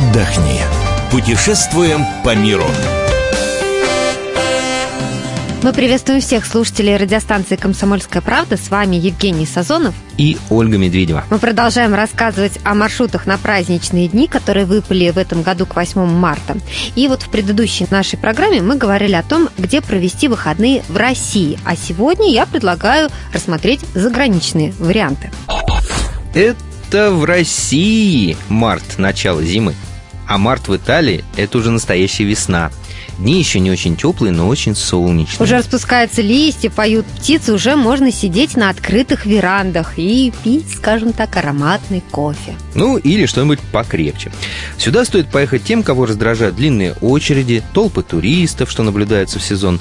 отдохни. Путешествуем по миру. Мы приветствуем всех слушателей радиостанции «Комсомольская правда». С вами Евгений Сазонов и Ольга Медведева. Мы продолжаем рассказывать о маршрутах на праздничные дни, которые выпали в этом году к 8 марта. И вот в предыдущей нашей программе мы говорили о том, где провести выходные в России. А сегодня я предлагаю рассмотреть заграничные варианты. Это в России март, начало зимы. А март в Италии – это уже настоящая весна. Дни еще не очень теплые, но очень солнечные. Уже распускаются листья, поют птицы, уже можно сидеть на открытых верандах и пить, скажем так, ароматный кофе. Ну, или что-нибудь покрепче. Сюда стоит поехать тем, кого раздражают длинные очереди, толпы туристов, что наблюдается в сезон.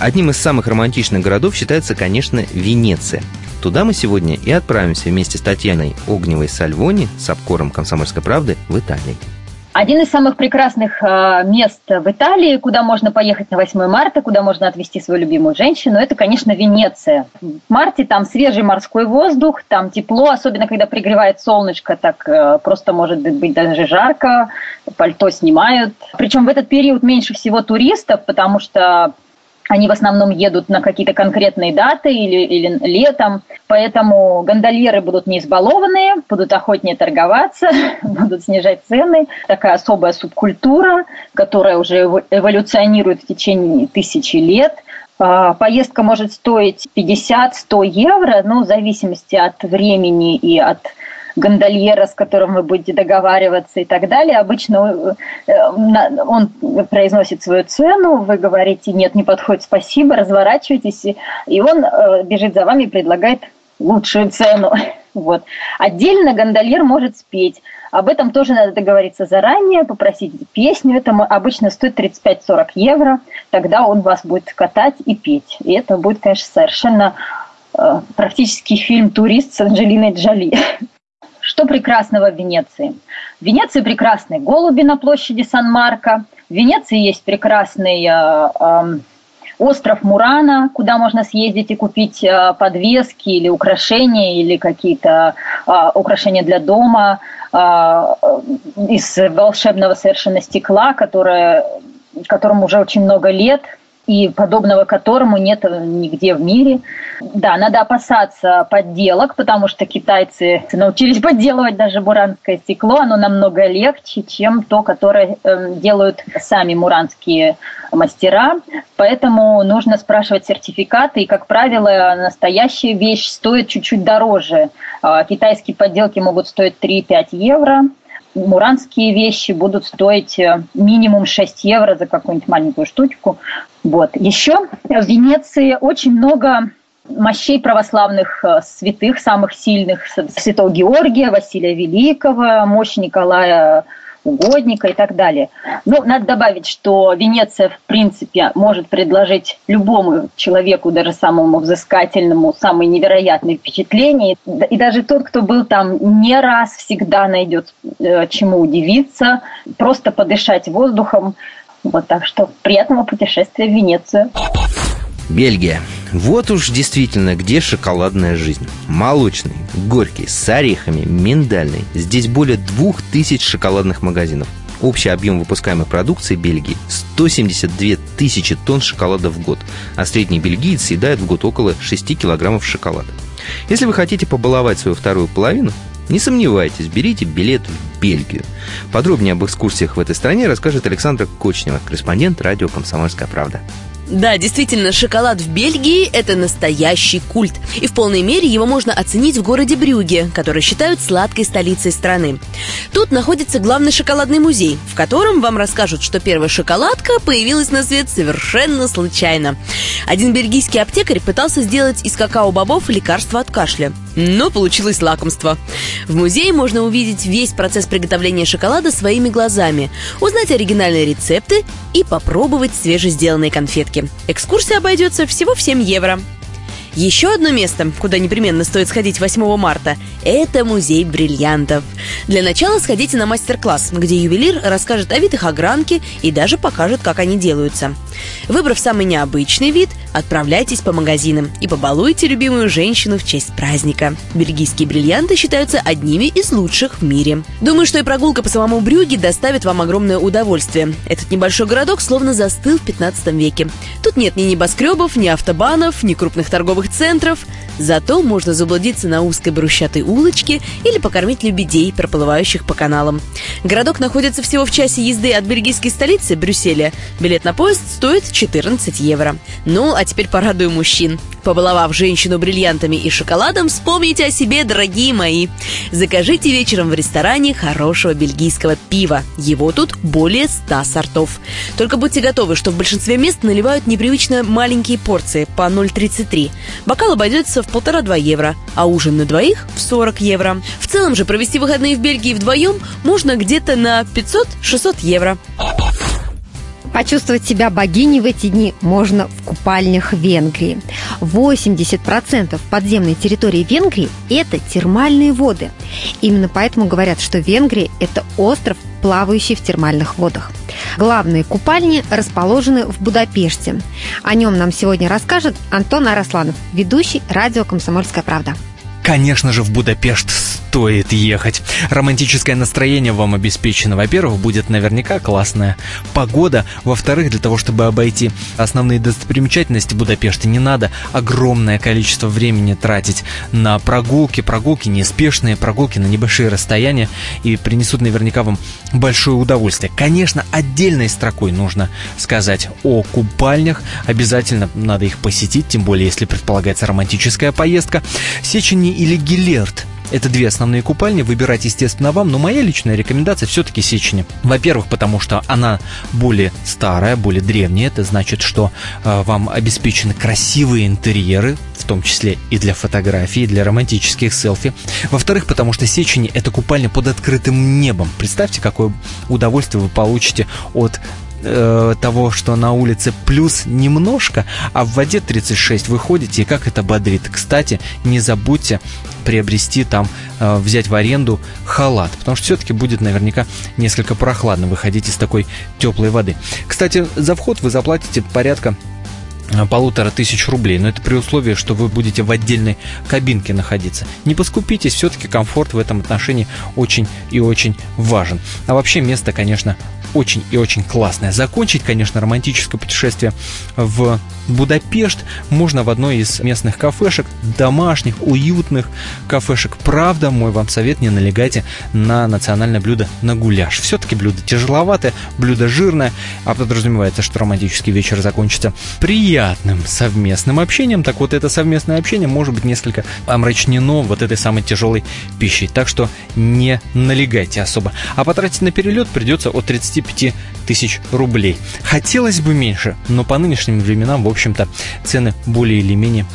Одним из самых романтичных городов считается, конечно, Венеция. Туда мы сегодня и отправимся вместе с Татьяной Огневой Сальвони с обкором «Комсомольской правды» в Италии. Один из самых прекрасных э, мест в Италии, куда можно поехать на 8 марта, куда можно отвезти свою любимую женщину, это, конечно, Венеция. В марте там свежий морской воздух, там тепло, особенно когда пригревает солнышко, так э, просто может быть даже жарко, пальто снимают. Причем в этот период меньше всего туристов, потому что они в основном едут на какие-то конкретные даты или, или летом, поэтому гондольеры будут не избалованные, будут охотнее торговаться, будут снижать цены. Такая особая субкультура, которая уже эволюционирует в течение тысячи лет. А, поездка может стоить 50-100 евро, ну, в зависимости от времени и от гондольера, с которым вы будете договариваться и так далее. Обычно э, он произносит свою цену, вы говорите, нет, не подходит, спасибо, разворачивайтесь, и он э, бежит за вами и предлагает лучшую цену. Вот. Отдельно гондольер может спеть. Об этом тоже надо договориться заранее, попросить песню. Это обычно стоит 35-40 евро. Тогда он вас будет катать и петь. И это будет, конечно, совершенно э, практически фильм «Турист» с Анджелиной Джоли. Что прекрасного в Венеции? В Венеции прекрасные голуби на площади Сан-Марко. В Венеции есть прекрасный э, э, остров Мурана, куда можно съездить и купить э, подвески или украшения, или какие-то э, украшения для дома э, из волшебного совершенно стекла, которое, которому уже очень много лет – и подобного которому нет нигде в мире. Да, надо опасаться подделок, потому что китайцы научились подделывать даже буранское стекло. Оно намного легче, чем то, которое эм, делают сами муранские мастера. Поэтому нужно спрашивать сертификаты. И, как правило, настоящая вещь стоит чуть-чуть дороже. А, китайские подделки могут стоить 3-5 евро муранские вещи будут стоить э, минимум 6 евро за какую-нибудь маленькую штучку. Вот. Еще в Венеции очень много мощей православных э, святых, самых сильных, святого Георгия, Василия Великого, мощь Николая угодника и так далее. Но надо добавить, что Венеция, в принципе, может предложить любому человеку, даже самому взыскательному, самые невероятные впечатления. И даже тот, кто был там не раз, всегда найдет э, чему удивиться, просто подышать воздухом. Вот так что приятного путешествия в Венецию. Бельгия. Вот уж действительно, где шоколадная жизнь. Молочный, горький, с орехами, миндальный. Здесь более двух тысяч шоколадных магазинов. Общий объем выпускаемой продукции Бельгии – 172 тысячи тонн шоколада в год, а средний бельгиец съедает в год около 6 килограммов шоколада. Если вы хотите побаловать свою вторую половину, не сомневайтесь, берите билет в Бельгию. Подробнее об экскурсиях в этой стране расскажет Александра Кочнева, корреспондент радио «Комсомольская правда». Да, действительно, шоколад в Бельгии – это настоящий культ. И в полной мере его можно оценить в городе Брюге, который считают сладкой столицей страны. Тут находится главный шоколадный музей, в котором вам расскажут, что первая шоколадка появилась на свет совершенно случайно. Один бельгийский аптекарь пытался сделать из какао-бобов лекарство от кашля. Но получилось лакомство. В музее можно увидеть весь процесс приготовления шоколада своими глазами, узнать оригинальные рецепты и попробовать свежесделанные конфетки. Экскурсия обойдется всего в 7 евро. Еще одно место, куда непременно стоит сходить 8 марта, это музей бриллиантов. Для начала сходите на мастер-класс, где ювелир расскажет о видах огранки и даже покажет, как они делаются. Выбрав самый необычный вид, Отправляйтесь по магазинам и побалуйте любимую женщину в честь праздника. Бельгийские бриллианты считаются одними из лучших в мире. Думаю, что и прогулка по самому Брюге доставит вам огромное удовольствие. Этот небольшой городок словно застыл в 15 веке. Тут нет ни небоскребов, ни автобанов, ни крупных торговых центров. Зато можно заблудиться на узкой брусчатой улочке или покормить лебедей, проплывающих по каналам. Городок находится всего в часе езды от бельгийской столицы Брюсселя. Билет на поезд стоит 14 евро. Ну, а теперь порадую мужчин. Побаловав женщину бриллиантами и шоколадом, вспомните о себе, дорогие мои. Закажите вечером в ресторане хорошего бельгийского пива. Его тут более 100 сортов. Только будьте готовы, что в большинстве мест наливают непривычно маленькие порции по 0,33. Бокал обойдется в полтора-два евро, а ужин на двоих в 40 евро. В целом же провести выходные в Бельгии вдвоем можно где-то на 500-600 евро. Почувствовать себя богиней в эти дни можно в купальнях Венгрии. 80% подземной территории Венгрии – это термальные воды. Именно поэтому говорят, что Венгрия – это остров, плавающий в термальных водах. Главные купальни расположены в Будапеште. О нем нам сегодня расскажет Антон Арасланов, ведущий радио «Комсомольская правда». Конечно же, в Будапешт стоит ехать. Романтическое настроение вам обеспечено. Во-первых, будет наверняка классная погода. Во-вторых, для того, чтобы обойти основные достопримечательности Будапешта, не надо огромное количество времени тратить на прогулки. Прогулки неспешные, прогулки на небольшие расстояния и принесут наверняка вам большое удовольствие. Конечно, отдельной строкой нужно сказать о купальнях. Обязательно надо их посетить, тем более, если предполагается романтическая поездка. Сечени или Гилерт это две основные купальни, выбирать, естественно, вам, но моя личная рекомендация все-таки Сечени. Во-первых, потому что она более старая, более древняя, это значит, что э, вам обеспечены красивые интерьеры, в том числе и для фотографий, и для романтических селфи. Во-вторых, потому что Сечени – это купальня под открытым небом. Представьте, какое удовольствие вы получите от э, того, что на улице плюс немножко, а в воде 36 выходите, и как это бодрит. Кстати, не забудьте приобрести там, э, взять в аренду халат, потому что все-таки будет наверняка несколько прохладно выходить из такой теплой воды. Кстати, за вход вы заплатите порядка полутора тысяч рублей, но это при условии, что вы будете в отдельной кабинке находиться. Не поскупитесь, все-таки комфорт в этом отношении очень и очень важен. А вообще место, конечно, очень и очень классная. Закончить, конечно, романтическое путешествие в Будапешт можно в одной из местных кафешек, домашних, уютных кафешек. Правда, мой вам совет, не налегайте на национальное блюдо на гуляш. Все-таки блюдо тяжеловатое, блюдо жирное, а подразумевается, что романтический вечер закончится приятным совместным общением. Так вот, это совместное общение может быть несколько омрачнено вот этой самой тяжелой пищей. Так что не налегайте особо. А потратить на перелет придется от 35 тысяч рублей. Хотелось бы меньше, но по нынешним временам, в общем-то, цены более или менее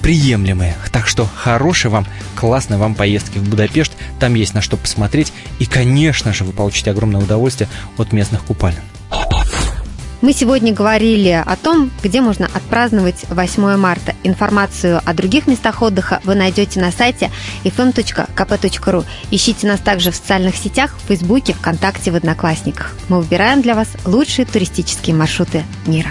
приемлемые. Так что хорошей вам, классной вам поездки в Будапешт. Там есть на что посмотреть. И, конечно же, вы получите огромное удовольствие от местных купалин. Мы сегодня говорили о том, где можно отпраздновать 8 марта. Информацию о других местах отдыха вы найдете на сайте fm.kp.ru. Ищите нас также в социальных сетях, в Фейсбуке, ВКонтакте, в Одноклассниках. Мы выбираем для вас лучшие туристические маршруты мира.